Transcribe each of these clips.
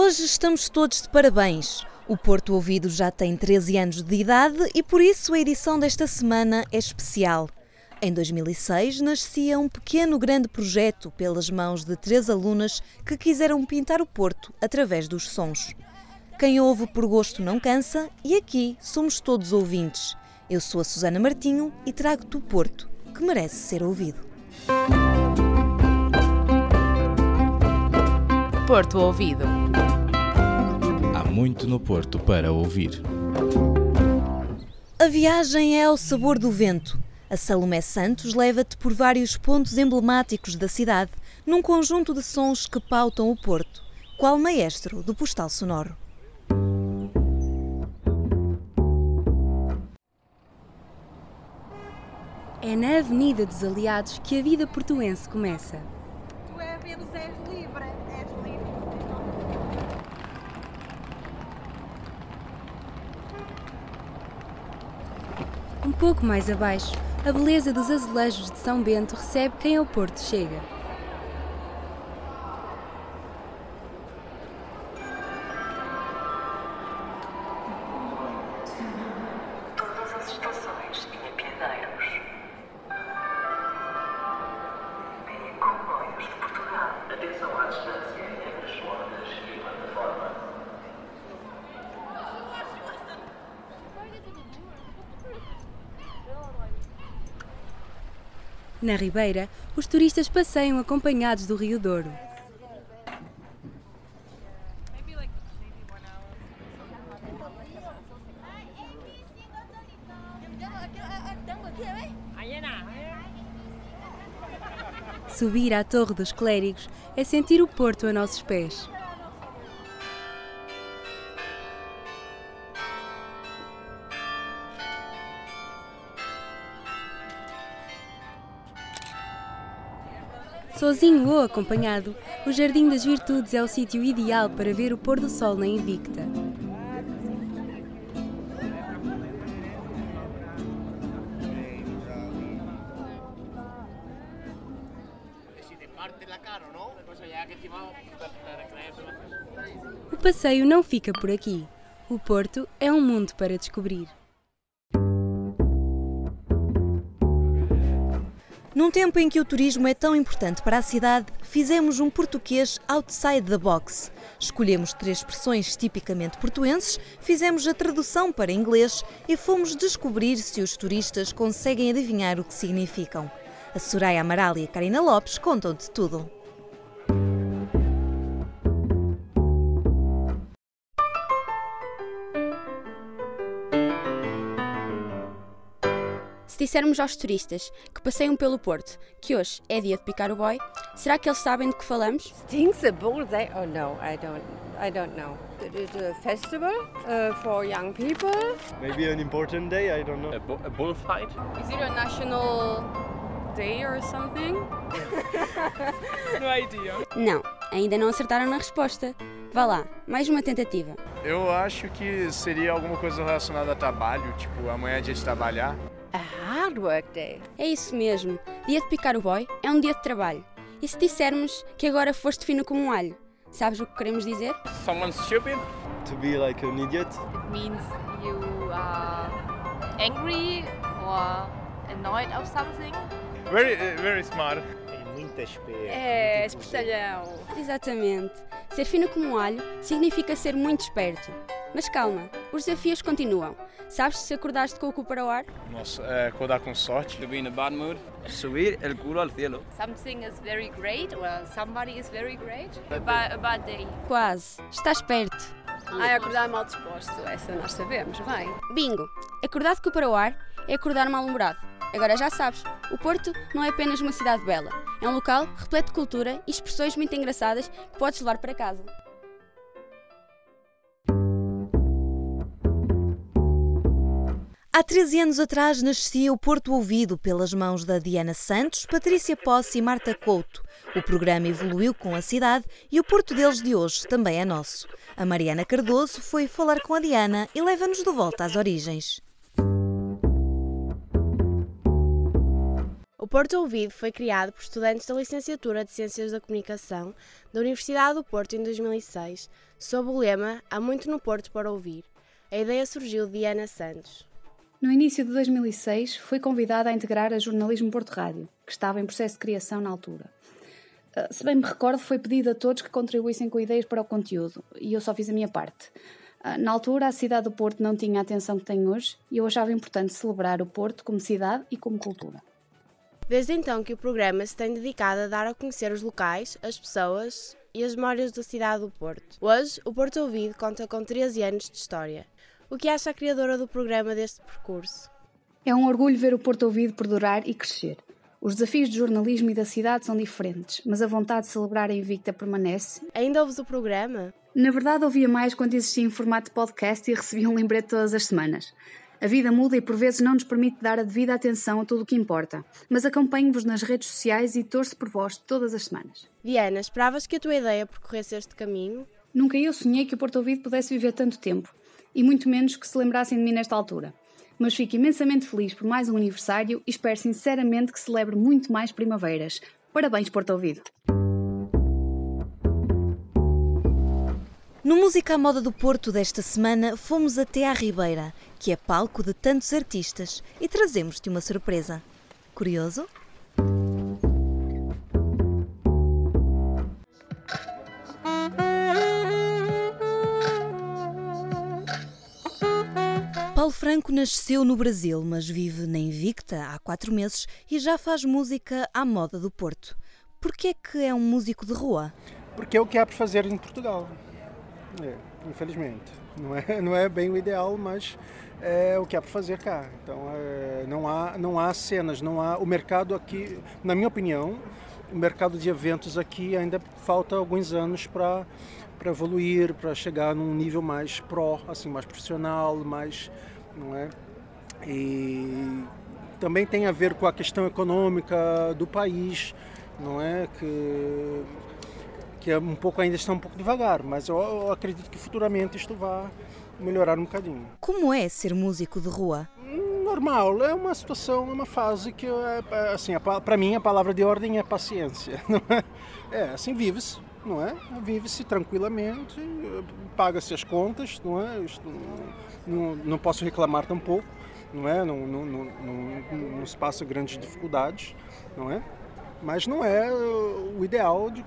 Hoje estamos todos de parabéns. O Porto Ouvido já tem 13 anos de idade e por isso a edição desta semana é especial. Em 2006 nascia um pequeno grande projeto pelas mãos de três alunas que quiseram pintar o Porto através dos sons. Quem ouve por gosto não cansa e aqui somos todos ouvintes. Eu sou a Susana Martinho e trago-te o Porto, que merece ser ouvido. Porto Ouvido. Muito no Porto para ouvir. A viagem é ao sabor do vento. A Salomé Santos leva-te por vários pontos emblemáticos da cidade, num conjunto de sons que pautam o Porto, qual maestro do postal sonoro. É na Avenida dos Aliados que a vida portuense começa. Tu é és livre, és livre. Pouco mais abaixo, a beleza dos azulejos de São Bento recebe quem ao Porto chega. Na Ribeira, os turistas passeiam acompanhados do Rio Douro. Subir à Torre dos Clérigos é sentir o Porto a nossos pés. Sozinho ou acompanhado, o Jardim das Virtudes é o sítio ideal para ver o pôr do sol na Invicta. O passeio não fica por aqui. O Porto é um mundo para descobrir. Num tempo em que o turismo é tão importante para a cidade, fizemos um português outside the box. Escolhemos três expressões tipicamente portuenses, fizemos a tradução para inglês e fomos descobrir se os turistas conseguem adivinhar o que significam. A Soraya Amaral e a Karina Lopes contam-te tudo. Se dissermos aos turistas que passeiam pelo Porto que hoje é dia de picar o boy, será que eles sabem de que falamos? Things a bullseye? Oh no, I don't. I don't know. It is a festival uh, for young people. Maybe an important day, I don't know. A, bu- a bullfight? Is it a national day or something? No idea. Não, ainda não acertaram na resposta. Vá lá, mais uma tentativa. Eu acho que seria alguma coisa relacionada a trabalho, tipo, amanhã é dia de trabalhar. A hard work day. É isso mesmo, dia de picar o boy é um dia de trabalho. E se dissermos que agora foste fino como um alho, sabes o que queremos dizer? Someone stupid? To be like an idiot. It means you are angry or annoyed of something. Very, very smart. É, espertalhão. Exatamente. Ser fino como um alho significa ser muito esperto. Mas calma, os desafios continuam. Sabes se acordaste com o cu para o ar? Nossa, é, acordar com sorte. To be in a bad mood? Subir el culo al cielo. Something is very great or somebody is very great. A bad, a bad day. Quase. Estás perto. Ai, acordar mal disposto. Essa nós sabemos, bem. Bingo! Acordar de cu para o ar é acordar mal-humorado. Agora já sabes, o Porto não é apenas uma cidade bela. É um local repleto de cultura e expressões muito engraçadas que podes levar para casa. Há 13 anos atrás nascia o Porto Ouvido pelas mãos da Diana Santos, Patrícia Posse e Marta Couto. O programa evoluiu com a cidade e o Porto deles de hoje também é nosso. A Mariana Cardoso foi falar com a Diana e leva-nos de volta às origens. O Porto Ouvido foi criado por estudantes da Licenciatura de Ciências da Comunicação da Universidade do Porto em 2006, sob o lema Há muito no Porto para ouvir. A ideia surgiu de Ana Santos. No início de 2006, fui convidada a integrar a Jornalismo Porto Rádio, que estava em processo de criação na altura. Ah, se bem me recordo, foi pedido a todos que contribuíssem com ideias para o conteúdo, e eu só fiz a minha parte. Ah, na altura, a cidade do Porto não tinha a atenção que tem hoje, e eu achava importante celebrar o Porto como cidade e como cultura. Desde então que o programa se tem dedicado a dar a conhecer os locais, as pessoas e as memórias da cidade do Porto. Hoje, o Porto Ouvido conta com 13 anos de história. O que acha a criadora do programa deste percurso? É um orgulho ver o Porto Ouvido perdurar e crescer. Os desafios do jornalismo e da cidade são diferentes, mas a vontade de celebrar a Invicta permanece. Ainda ouves o programa? Na verdade, ouvia mais quando existia em formato de podcast e recebia um lembrete todas as semanas. A vida muda e por vezes não nos permite dar a devida atenção a tudo o que importa, mas acompanho-vos nas redes sociais e torço por vós todas as semanas. Diana, esperavas que a tua ideia percorresse este caminho? Nunca eu sonhei que o Porto Ouvido pudesse viver tanto tempo, e muito menos que se lembrassem de mim nesta altura. Mas fico imensamente feliz por mais um aniversário e espero sinceramente que celebre muito mais primaveras. Parabéns, Porto Ouvido! No Música à Moda do Porto desta semana, fomos até à Ribeira, que é palco de tantos artistas, e trazemos-te uma surpresa. Curioso? Paulo Franco nasceu no Brasil, mas vive na Invicta há quatro meses e já faz música à moda do Porto. Por que é que é um músico de rua? Porque é o que há para fazer em Portugal. É, infelizmente. Não é, não é bem o ideal, mas é o que há para fazer cá. Então é, não, há, não há cenas, não há. O mercado aqui, na minha opinião, o mercado de eventos aqui ainda falta alguns anos para para evoluir, para chegar num nível mais pró, assim, mais profissional, mais, não é? E também tem a ver com a questão econômica do país, não é? Que que é um pouco ainda está um pouco devagar, mas eu, eu acredito que futuramente isto vai melhorar um bocadinho. Como é ser músico de rua? Normal, é uma situação, é uma fase que, é, assim, para mim a palavra de ordem é paciência, não é? É, assim vive-se, não é? Vive-se tranquilamente, paga-se as contas, não é? Isto, não, não posso reclamar tampouco, não é? Não, não, não, não, não se passa grandes dificuldades, não é? Mas não é o ideal de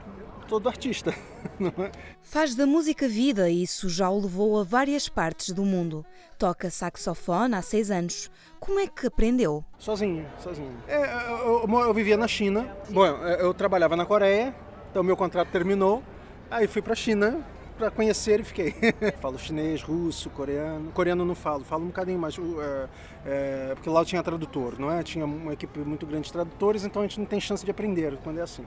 todo artista. É? Faz da música vida e isso já o levou a várias partes do mundo. Toca saxofone há seis anos. Como é que aprendeu? Sozinho, sozinho. É, eu, eu, eu, vivia na China. Bom, eu trabalhava na Coreia, então meu contrato terminou. Aí fui para a China para conhecer e fiquei. falo chinês, russo, coreano. Coreano não falo, falo um bocadinho mais. É, é, porque lá tinha tradutor, não é? Tinha uma equipe muito grande de tradutores, então a gente não tem chance de aprender quando é assim.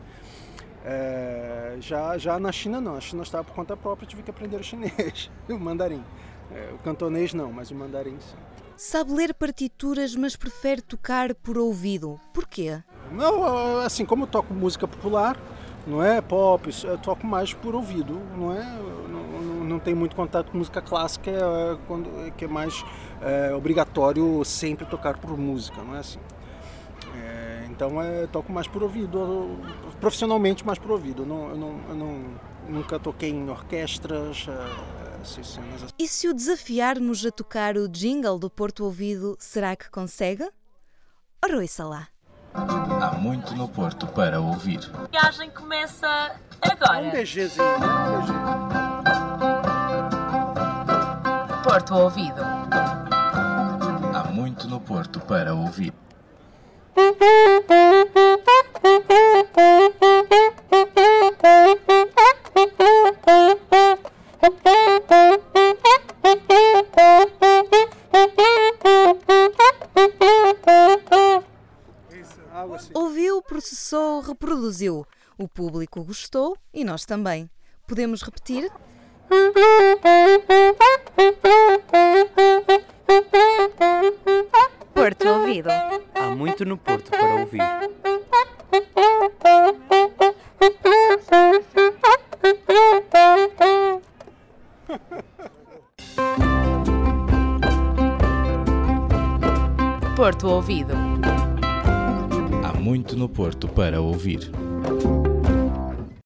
É, já, já na China não, a China estava por conta própria, tive que aprender o chinês, o mandarim. É, o cantonês não, mas o mandarim sim. Sabe ler partituras, mas prefere tocar por ouvido. Porquê? Não, assim, como eu toco música popular, não é pop, eu toco mais por ouvido, não é? Não, não, não tenho muito contato com música clássica, é, quando, que é mais é, obrigatório sempre tocar por música, não é assim? É, então é, toco mais por ouvido, profissionalmente mais por ouvido. Eu não, eu não, eu não nunca toquei em orquestras. Assim. E se o desafiarmos a tocar o jingle do Porto Ouvido, será que consegue? Ora, ouça lá. Há muito no Porto para ouvir. A viagem começa agora. Um beijezinho, um beijezinho. Porto Ouvido. Há muito no Porto para ouvir. Processou, reproduziu. O público gostou e nós também. Podemos repetir? Porto Ouvido. Há muito no Porto para ouvir. Ouvir.